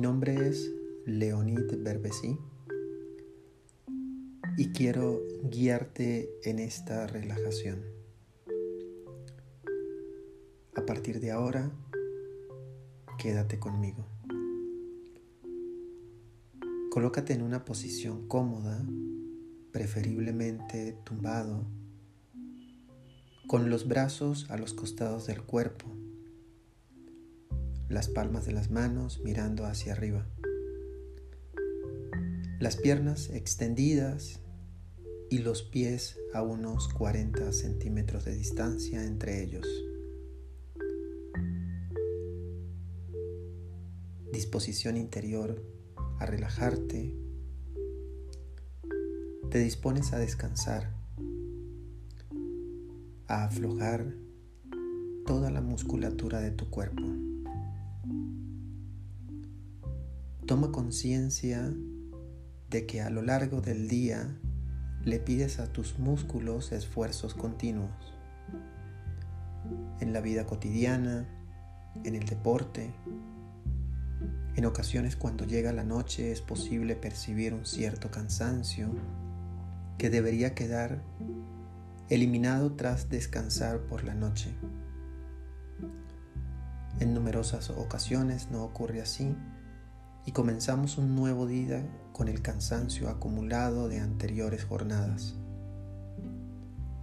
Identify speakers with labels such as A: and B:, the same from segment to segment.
A: nombre es Leonid Berbesi y quiero guiarte en esta relajación. A partir de ahora, quédate conmigo. Colócate en una posición cómoda, preferiblemente tumbado, con los brazos a los costados del cuerpo las palmas de las manos mirando hacia arriba, las piernas extendidas y los pies a unos 40 centímetros de distancia entre ellos. Disposición interior a relajarte. Te dispones a descansar, a aflojar toda la musculatura de tu cuerpo. Toma conciencia de que a lo largo del día le pides a tus músculos esfuerzos continuos. En la vida cotidiana, en el deporte, en ocasiones cuando llega la noche es posible percibir un cierto cansancio que debería quedar eliminado tras descansar por la noche. En numerosas ocasiones no ocurre así y comenzamos un nuevo día con el cansancio acumulado de anteriores jornadas.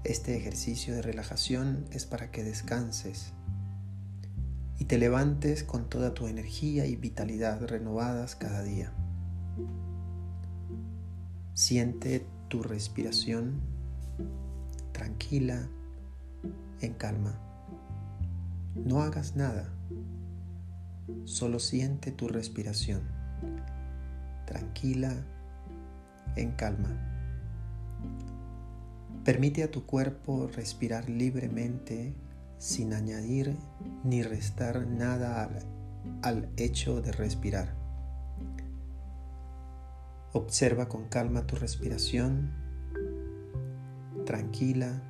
A: Este ejercicio de relajación es para que descanses y te levantes con toda tu energía y vitalidad renovadas cada día. Siente tu respiración tranquila, en calma. No hagas nada Solo siente tu respiración, tranquila, en calma. Permite a tu cuerpo respirar libremente sin añadir ni restar nada al, al, hecho de respirar. Observa con calma tu respiración, tranquila,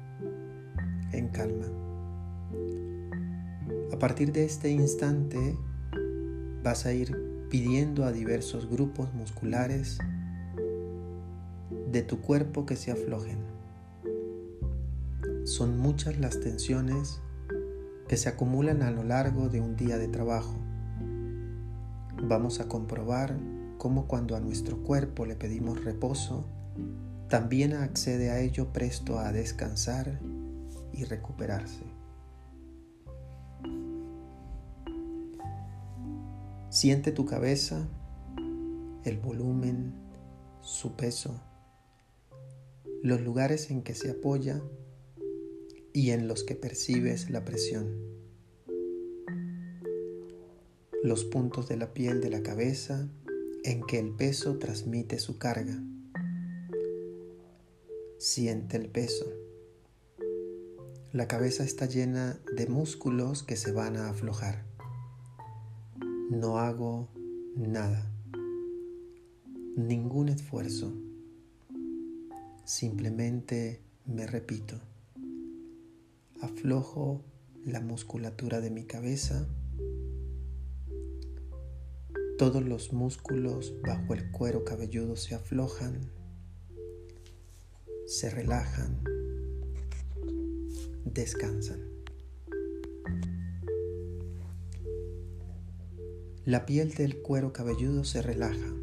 A: en calma. A partir de este instante, vas a ir pidiendo a diversos grupos musculares de tu cuerpo que se aflojen. Son muchas las tensiones que se acumulan a lo largo de un día de trabajo. Vamos a comprobar cómo cuando a nuestro cuerpo le pedimos reposo, también accede a ello presto a descansar y recuperarse. Siente tu cabeza, el volumen, su peso, los lugares en que se apoya y en los que percibes la presión, los puntos de la piel de la cabeza en que el peso transmite su carga. Siente el peso. La cabeza está llena de músculos que se van a aflojar no hago nada, ningún esfuerzo, simplemente me repito, aflojo la musculatura de mi cabeza, todos los músculos bajo el cuero cabelludo se aflojan, se relajan, descansan. La piel del cuero cabelludo se relaja.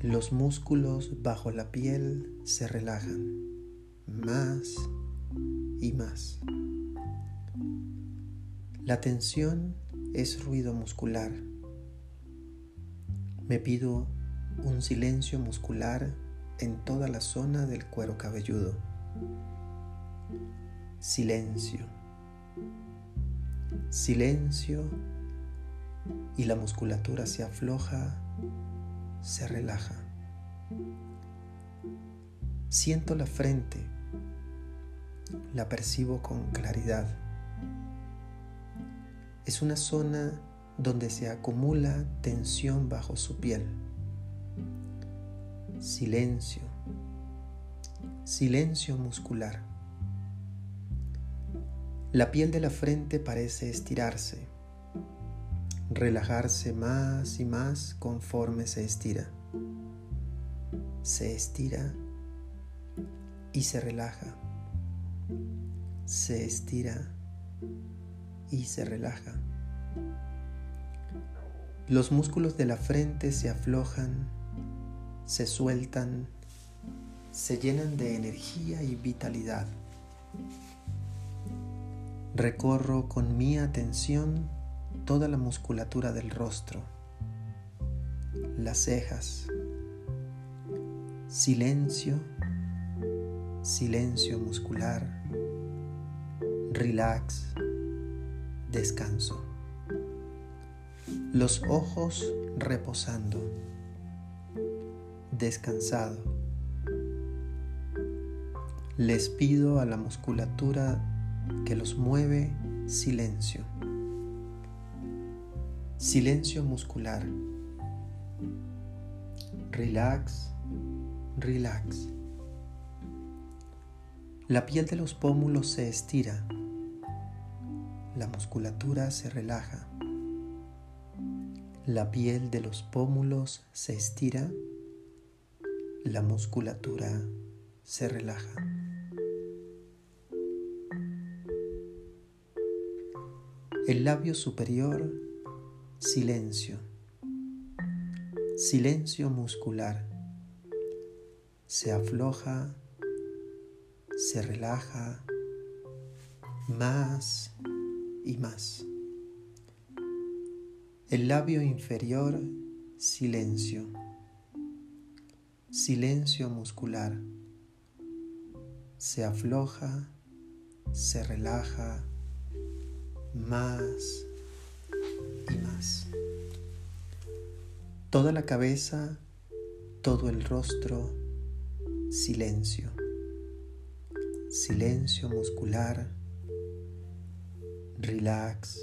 A: Los músculos bajo la piel se relajan más y más. La tensión es ruido muscular. Me pido un silencio muscular en toda la zona del cuero cabelludo. Silencio silencio y la musculatura se afloja, se relaja. Siento la frente, la percibo con claridad. Es una zona donde se acumula tensión bajo su piel. Silencio, silencio muscular. La piel de la frente parece estirarse. relajarse más y más conforme se estira. Se estira y se relaja. Se estira y se relaja. Los músculos de la frente se aflojan, se sueltan, se llenan de energía y vitalidad. Recorro con mi atención toda la musculatura del rostro, las cejas. Silencio, silencio muscular, relax, descanso. Los ojos reposando, descansado. Les pido a la musculatura que los mueve silencio. Silencio muscular. Relax, relax. La piel de los pómulos se estira. La musculatura se relaja. La piel de los pómulos se estira. La musculatura se relaja. El labio superior, silencio. Silencio muscular. Se afloja, se relaja más y más. El labio inferior, silencio. Silencio muscular. Se afloja, se relaja más y más. Toda la cabeza, todo el rostro, silencio. Silencio muscular. Relax,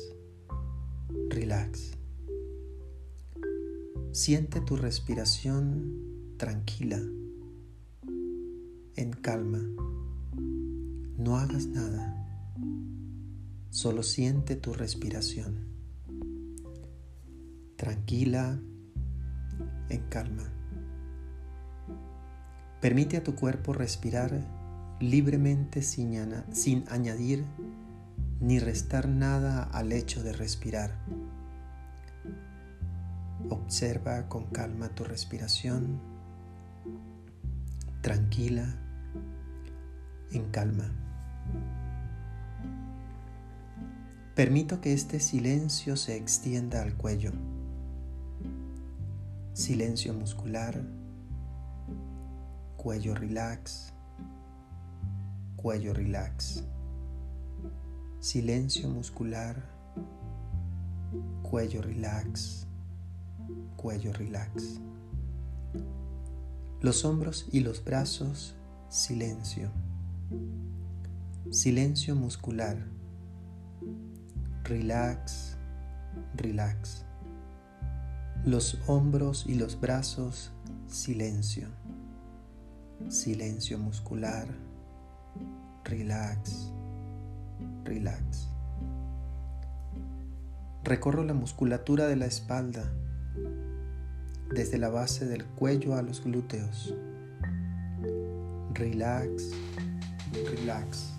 A: relax. Siente tu respiración tranquila, en calma. No hagas nada. Solo siente tu respiración. Tranquila, en calma. Permite a tu cuerpo respirar libremente sin, sin añadir ni restar nada al hecho de respirar. Observa con calma tu respiración, tranquila, en calma. Permito que este silencio se extienda al cuello. Silencio muscular, cuello relax, cuello relax. Silencio muscular, cuello relax, cuello relax. Los hombros y los brazos, silencio. Silencio muscular relax, relax. Los hombros y los brazos, silencio. Silencio muscular, relax, relax. Recorro la musculatura de la espalda, desde la base del cuello a los glúteos. Relax, relax.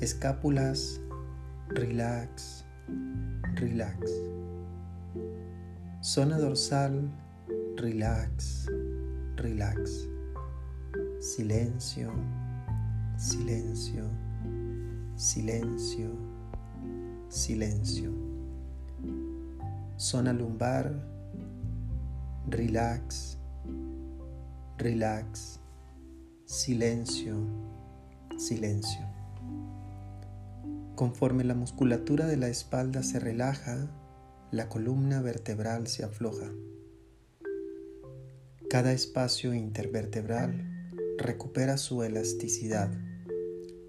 A: Escápulas relax, relax. Zona dorsal, relax, relax. Silencio, silencio, silencio, silencio. Zona lumbar, relax, relax. Silencio, silencio. Conforme la musculatura de la espalda se relaja, la columna vertebral se afloja. Cada espacio intervertebral recupera su elasticidad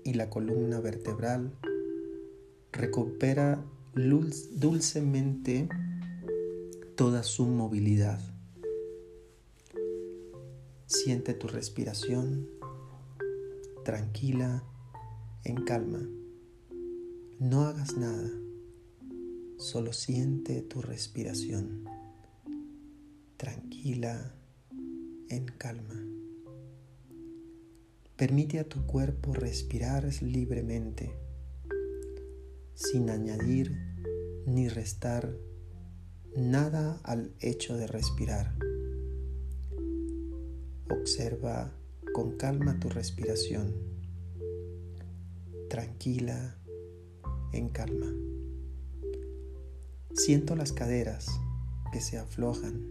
A: y la columna vertebral recupera dulcemente toda su movilidad. Siente tu respiración tranquila, en calma. No hagas nada, Solo siente tu respiración, tranquila, en calma. Permite a tu cuerpo respirar libremente, sin añadir ni restar nada al hecho de respirar. Observa con calma tu respiración, tranquila, en calma. Siento las caderas que se aflojan.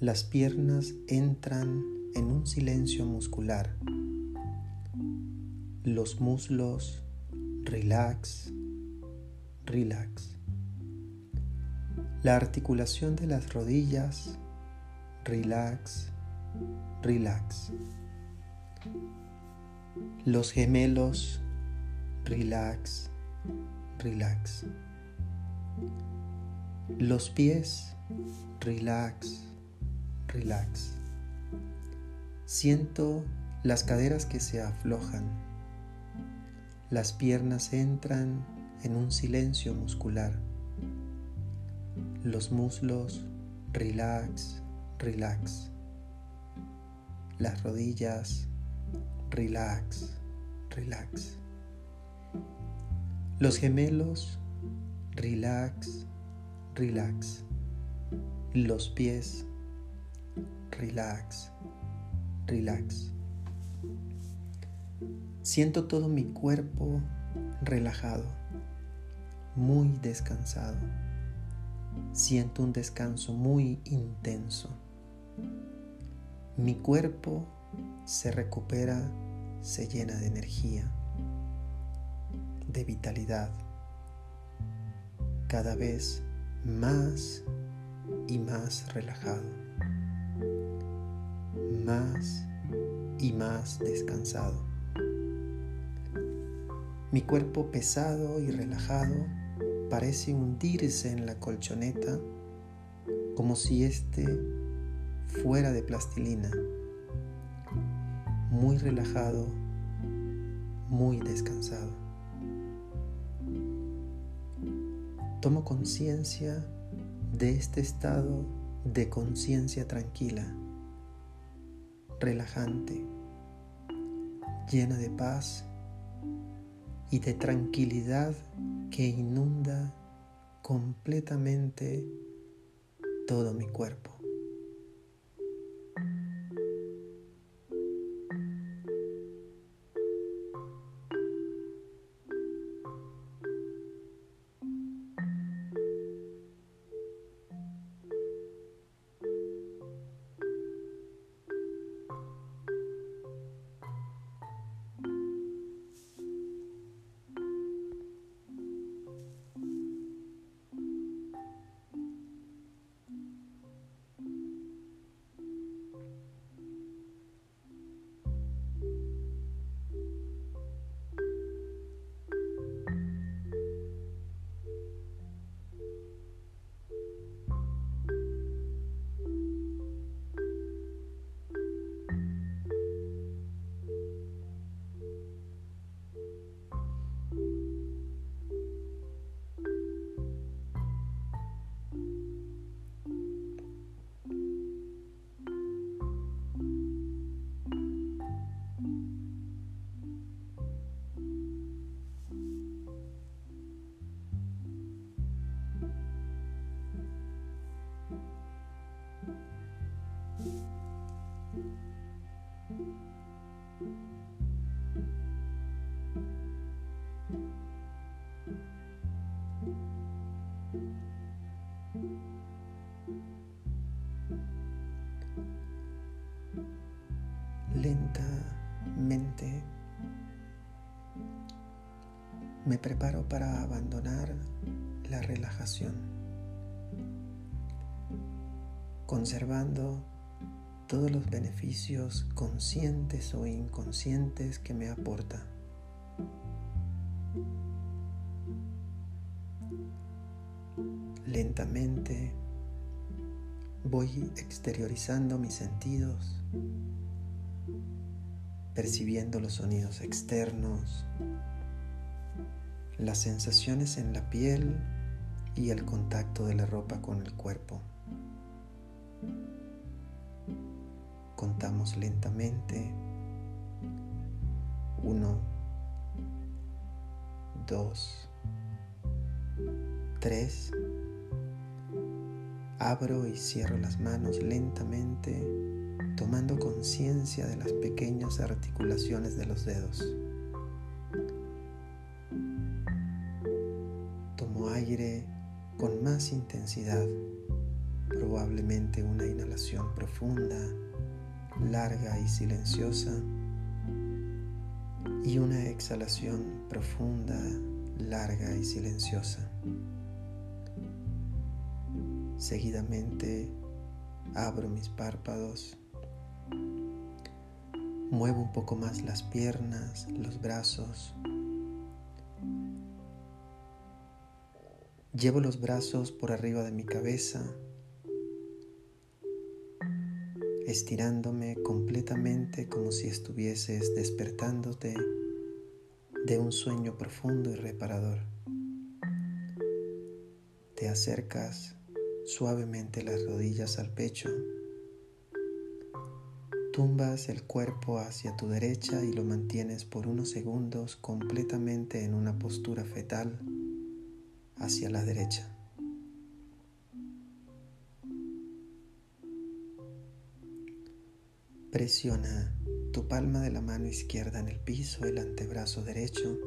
A: Las piernas entran en un silencio muscular. Los muslos relax, relax. La articulación de las rodillas relax, relax. Los gemelos relax, relax. Los pies, relax, relax. Siento las caderas que se aflojan. Las piernas entran en un silencio muscular. Los muslos, relax, relax. Las rodillas, relax, relax. Los gemelos, relax, relax. Los pies, relax, relax. Siento todo mi cuerpo relajado, muy descansado. Siento un descanso muy intenso. Mi cuerpo se recupera, se llena de energía, de vitalidad cada vez más y más relajado, más y más descansado. Mi cuerpo pesado y relajado parece hundirse en la colchoneta como si éste fuera de plastilina, muy relajado, muy descansado. Tomo conciencia de este estado de conciencia tranquila, relajante, llena de paz y de tranquilidad que inunda completamente todo mi cuerpo. Preparo para abandonar la relajación, conservando todos los beneficios conscientes o inconscientes que me aporta. Lentamente voy exteriorizando mis sentidos, percibiendo los sonidos externos, las sensaciones en la piel y el contacto de la ropa con el cuerpo. Contamos lentamente. Uno, dos, tres. Abro y cierro las manos lentamente, tomando conciencia de las pequeñas articulaciones de los dedos. Con más intensidad, probablemente una inhalación profunda, larga y silenciosa, y una exhalación profunda, larga y silenciosa. Seguidamente abro mis párpados, muevo un poco más las piernas, los brazos. Llevo los brazos por arriba de mi cabeza, estirándome completamente como si estuvieses despertándote de un sueño profundo y reparador. Te acercas suavemente las rodillas al pecho. Tumbas el cuerpo hacia tu derecha y lo mantienes por unos segundos completamente en una postura fetal hacia la derecha. Presiona tu palma de la mano izquierda en el piso, el antebrazo derecho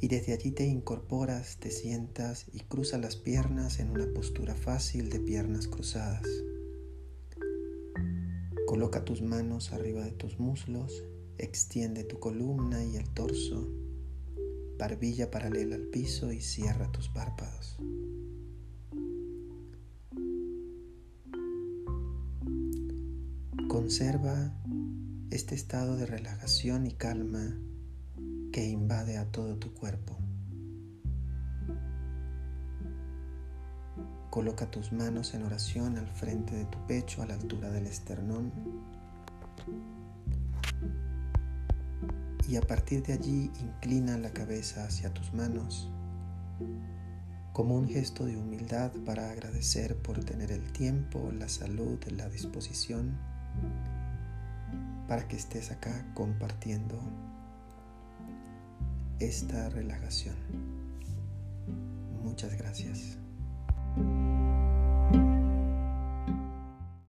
A: y desde allí te incorporas, te sientas y cruzas las piernas en una postura fácil de piernas cruzadas. Coloca tus manos arriba de tus muslos, extiende tu columna y el torso, barbilla paralela al piso y cierra tus párpados. Conserva este estado de relajación y calma que invade a todo tu cuerpo. Coloca tus manos en oración al frente de tu pecho a la altura del esternón. Y a partir de allí inclina la cabeza hacia tus manos como un gesto de humildad para agradecer por tener el tiempo, la salud, la disposición para que estés acá compartiendo esta relajación. Muchas gracias.